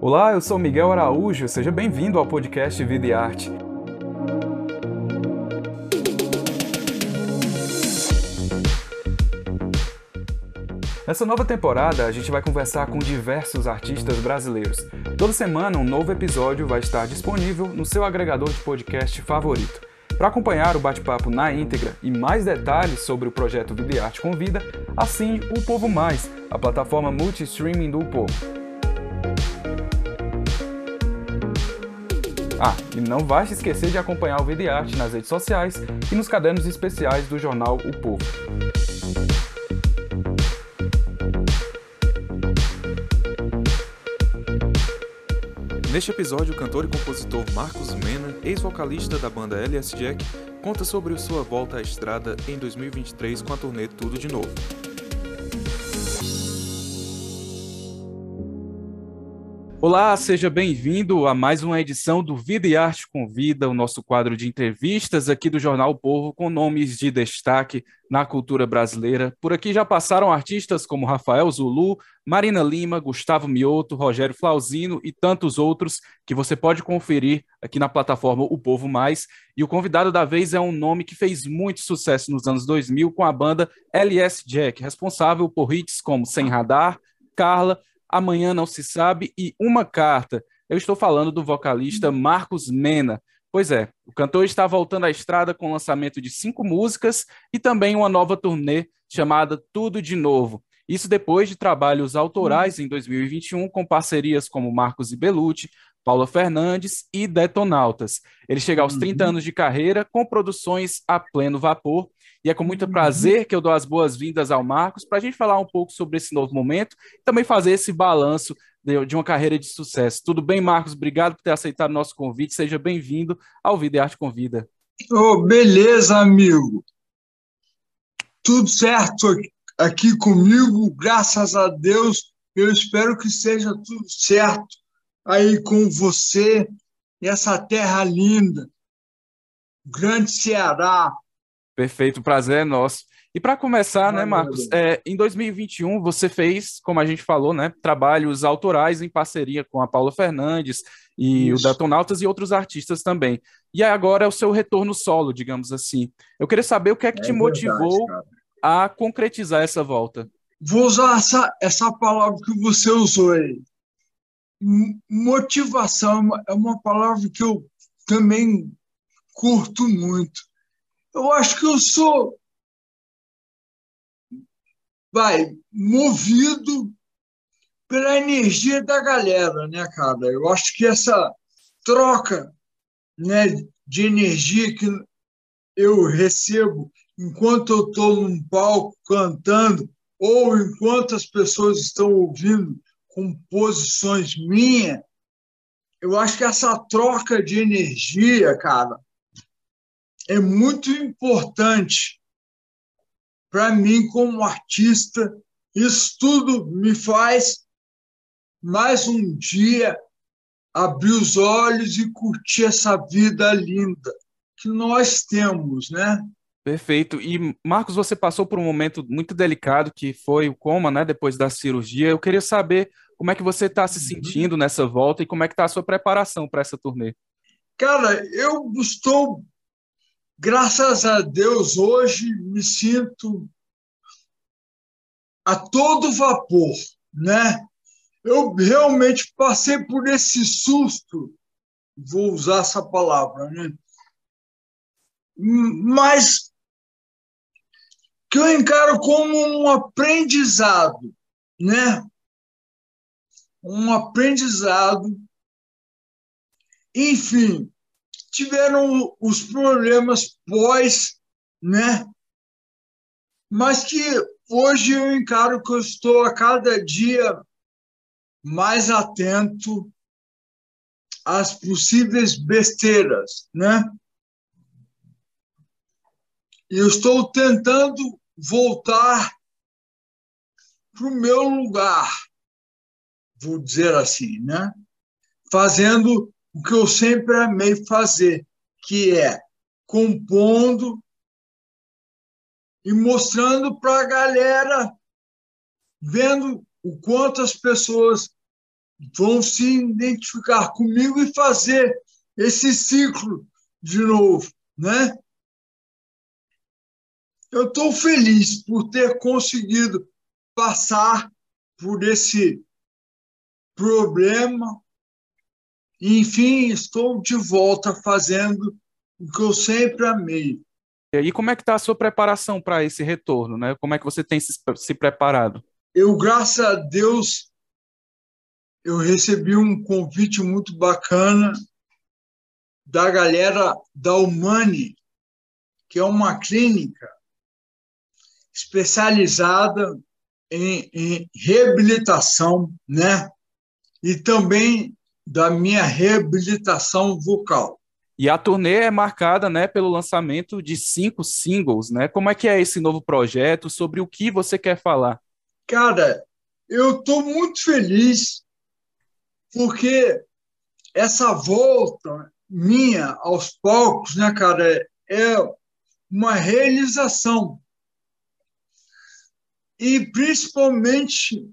Olá, eu sou Miguel Araújo, seja bem-vindo ao podcast Vida e Arte. Nessa nova temporada, a gente vai conversar com diversos artistas brasileiros. Toda semana, um novo episódio vai estar disponível no seu agregador de podcast favorito. Para acompanhar o bate-papo na íntegra e mais detalhes sobre o projeto Vida e Arte Convida, assine o Povo Mais, a plataforma multi-streaming do Povo. Ah, e não vai se esquecer de acompanhar o Vida Arte nas redes sociais e nos cadernos especiais do jornal O Povo. Neste episódio, o cantor e compositor Marcos Mena, ex-vocalista da banda LS Jack, conta sobre sua volta à estrada em 2023 com a turnê Tudo de Novo. Olá, seja bem-vindo a mais uma edição do Vida e Arte Convida, o nosso quadro de entrevistas aqui do Jornal Povo com nomes de destaque na cultura brasileira. Por aqui já passaram artistas como Rafael Zulu, Marina Lima, Gustavo Mioto, Rogério Flauzino e tantos outros que você pode conferir aqui na plataforma O Povo Mais. E o convidado da vez é um nome que fez muito sucesso nos anos 2000 com a banda LS Jack, responsável por hits como Sem Radar, Carla Amanhã Não Se Sabe e Uma Carta. Eu estou falando do vocalista Marcos Mena. Pois é, o cantor está voltando à estrada com o lançamento de cinco músicas e também uma nova turnê chamada Tudo de Novo. Isso depois de trabalhos autorais em 2021 com parcerias como Marcos e Belucci, Paula Fernandes e Detonautas. Ele chega aos 30 uhum. anos de carreira com produções a pleno vapor e é com muito uhum. prazer que eu dou as boas-vindas ao Marcos para a gente falar um pouco sobre esse novo momento e também fazer esse balanço de, de, uma carreira de sucesso. Tudo bem, Marcos? Obrigado por ter aceitado o nosso convite. Seja bem-vindo ao Vida e Arte Convida. Oh, beleza, amigo. Tudo certo aqui comigo, graças a Deus. Eu espero que seja tudo certo aí com você essa terra linda, grande Ceará, Perfeito, o prazer é nosso. E para começar, né, Marcos, é, em 2021 você fez, como a gente falou, né, trabalhos autorais em parceria com a Paula Fernandes e Isso. o Datonautas e outros artistas também. E agora é o seu retorno solo, digamos assim. Eu queria saber o que é que é te verdade, motivou cara. a concretizar essa volta. Vou usar essa, essa palavra que você usou aí. Motivação é uma palavra que eu também curto muito eu acho que eu sou, vai, movido pela energia da galera, né, cara? Eu acho que essa troca né, de energia que eu recebo enquanto eu estou num palco cantando ou enquanto as pessoas estão ouvindo composições minhas, eu acho que essa troca de energia, cara, é muito importante para mim como artista. Isso tudo me faz mais um dia abrir os olhos e curtir essa vida linda que nós temos, né? Perfeito. E Marcos, você passou por um momento muito delicado que foi o coma, né? Depois da cirurgia. Eu queria saber como é que você está se uhum. sentindo nessa volta e como é que está a sua preparação para essa turnê. Cara, eu estou graças a Deus, hoje me sinto a todo vapor, né? Eu realmente passei por esse susto, vou usar essa palavra, né? Mas que eu encaro como um aprendizado, né? Um aprendizado. Enfim, tiveram os problemas pós, né? Mas que hoje eu encaro que eu estou a cada dia mais atento às possíveis besteiras, né? Eu estou tentando voltar para o meu lugar, vou dizer assim, né? Fazendo o que eu sempre amei fazer, que é compondo e mostrando para a galera, vendo o quanto as pessoas vão se identificar comigo e fazer esse ciclo de novo, né? Eu estou feliz por ter conseguido passar por esse problema. Enfim, estou de volta fazendo o que eu sempre amei. E aí, como é que está a sua preparação para esse retorno, né? Como é que você tem se, se preparado? Eu, graças a Deus, eu recebi um convite muito bacana da galera da Humani, que é uma clínica especializada em, em reabilitação, né? E também da minha reabilitação vocal. E a turnê é marcada, né, pelo lançamento de cinco singles, né? Como é que é esse novo projeto? Sobre o que você quer falar? Cara, eu estou muito feliz porque essa volta minha aos palcos, né, cara, é uma realização e principalmente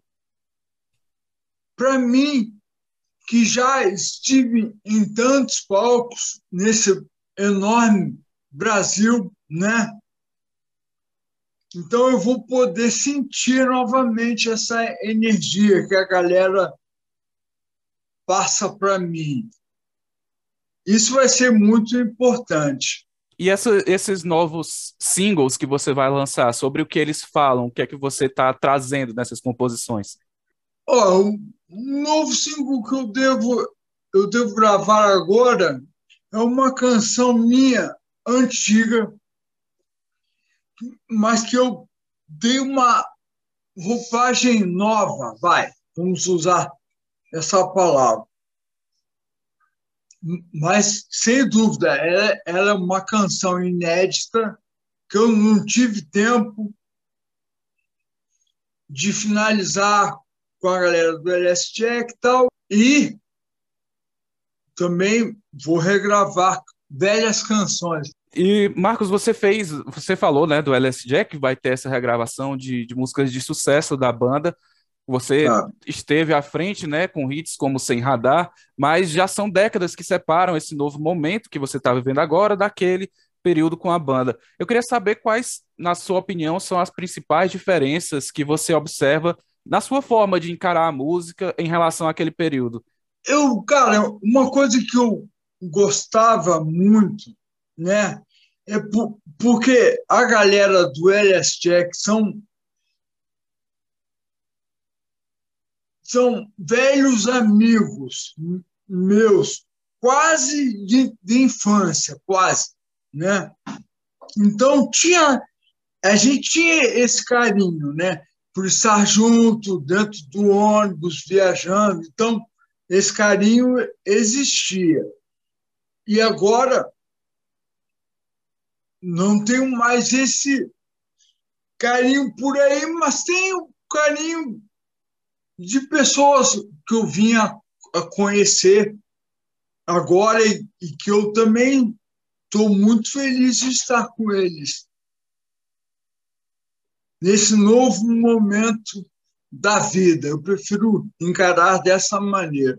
para mim, que já estive em tantos palcos nesse enorme Brasil, né? Então eu vou poder sentir novamente essa energia que a galera passa para mim. Isso vai ser muito importante. E essa, esses novos singles que você vai lançar, sobre o que eles falam, o que é que você está trazendo nessas composições? Oh, um novo single que eu devo, eu devo gravar agora é uma canção minha antiga, mas que eu dei uma roupagem nova, vai, vamos usar essa palavra. Mas sem dúvida, ela, ela, é uma canção inédita que eu não tive tempo de finalizar com a galera do LS Jack e tal, e também vou regravar velhas canções. E, Marcos, você fez, você falou né, do LS Jack, vai ter essa regravação de, de músicas de sucesso da banda. Você ah. esteve à frente, né, com hits como Sem Radar, mas já são décadas que separam esse novo momento que você está vivendo agora daquele período com a banda. Eu queria saber quais, na sua opinião, são as principais diferenças que você observa na sua forma de encarar a música em relação àquele período. Eu, cara, uma coisa que eu gostava muito, né, é por, porque a galera do LS Jack são são velhos amigos meus, quase de, de infância, quase, né? Então tinha a gente tinha esse carinho, né? Por estar junto, dentro do ônibus, viajando. Então, esse carinho existia. E agora não tenho mais esse carinho por aí, mas tenho carinho de pessoas que eu vinha a conhecer agora e que eu também estou muito feliz de estar com eles nesse novo momento da vida. Eu prefiro encarar dessa maneira.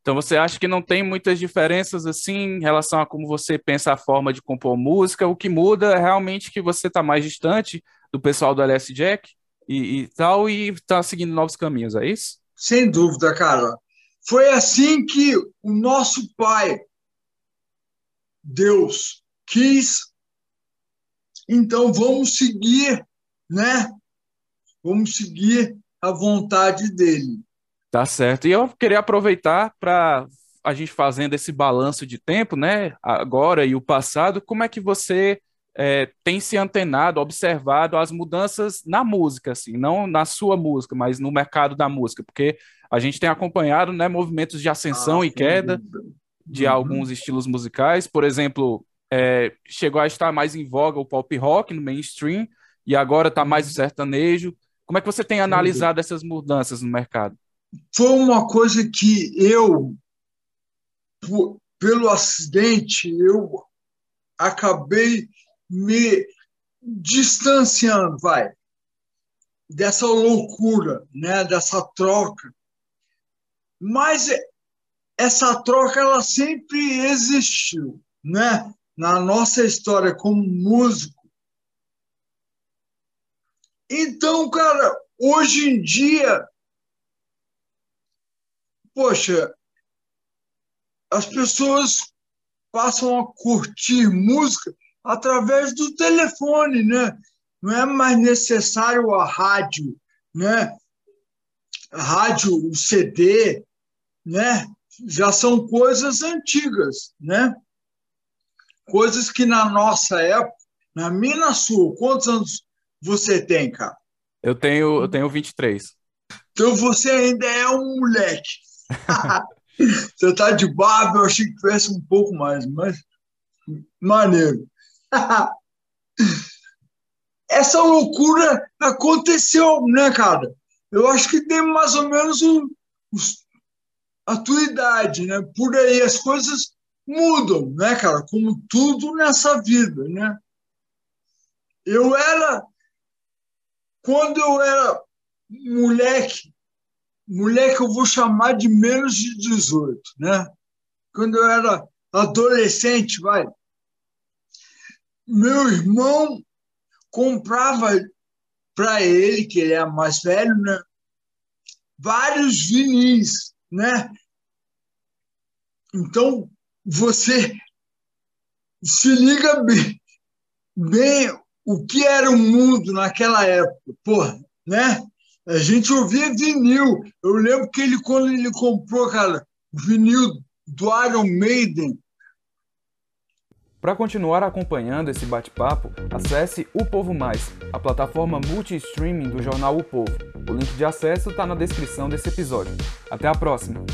Então você acha que não tem muitas diferenças assim em relação a como você pensa a forma de compor música? O que muda é realmente que você está mais distante do pessoal do LS Jack? e, e tal, e está seguindo novos caminhos, é isso? Sem dúvida, cara. Foi assim que o nosso Pai, Deus, quis. Então vamos seguir, né? Vamos seguir a vontade dele. Tá certo. E eu queria aproveitar para a gente fazendo esse balanço de tempo, né? Agora e o passado, como é que você é, tem se antenado, observado as mudanças na música, assim, não na sua música, mas no mercado da música, porque a gente tem acompanhado né, movimentos de ascensão ah, e queda de uhum. alguns estilos musicais. Por exemplo, é, chegou a estar mais em voga o pop rock no mainstream e agora está mais o sertanejo. Como é que você tem analisado essas mudanças no mercado? Foi uma coisa que eu, por, pelo acidente, eu acabei me distanciando, vai, dessa loucura, né, dessa troca. Mas essa troca ela sempre existiu, né? Na nossa história como músico. Então, cara, hoje em dia, poxa, as pessoas passam a curtir música através do telefone, né? Não é mais necessário a rádio, né? A rádio, o CD, né? Já são coisas antigas, né? Coisas que na nossa época, na minha na sua, quantos anos você tem, cara? Eu tenho, eu tenho 23. Então você ainda é um moleque. você tá de barba, eu achei que tivesse um pouco mais, mas maneiro. Essa loucura aconteceu, né, cara? Eu acho que tem mais ou menos o, a tua idade, né? Por aí as coisas mudam, né, cara? Como tudo nessa vida, né? Eu era quando eu era moleque, moleque eu vou chamar de menos de 18, né? Quando eu era adolescente, vai, meu irmão comprava para ele, que ele é mais velho, né? Vários vinis, né? Então, você se liga bem, bem o que era o mundo naquela época, porra, né? A gente ouvia vinil. Eu lembro que ele, quando ele comprou, cara, o vinil do Iron Maiden, para continuar acompanhando esse bate-papo, acesse O Povo Mais, a plataforma multi-streaming do jornal O Povo. O link de acesso está na descrição desse episódio. Até a próxima!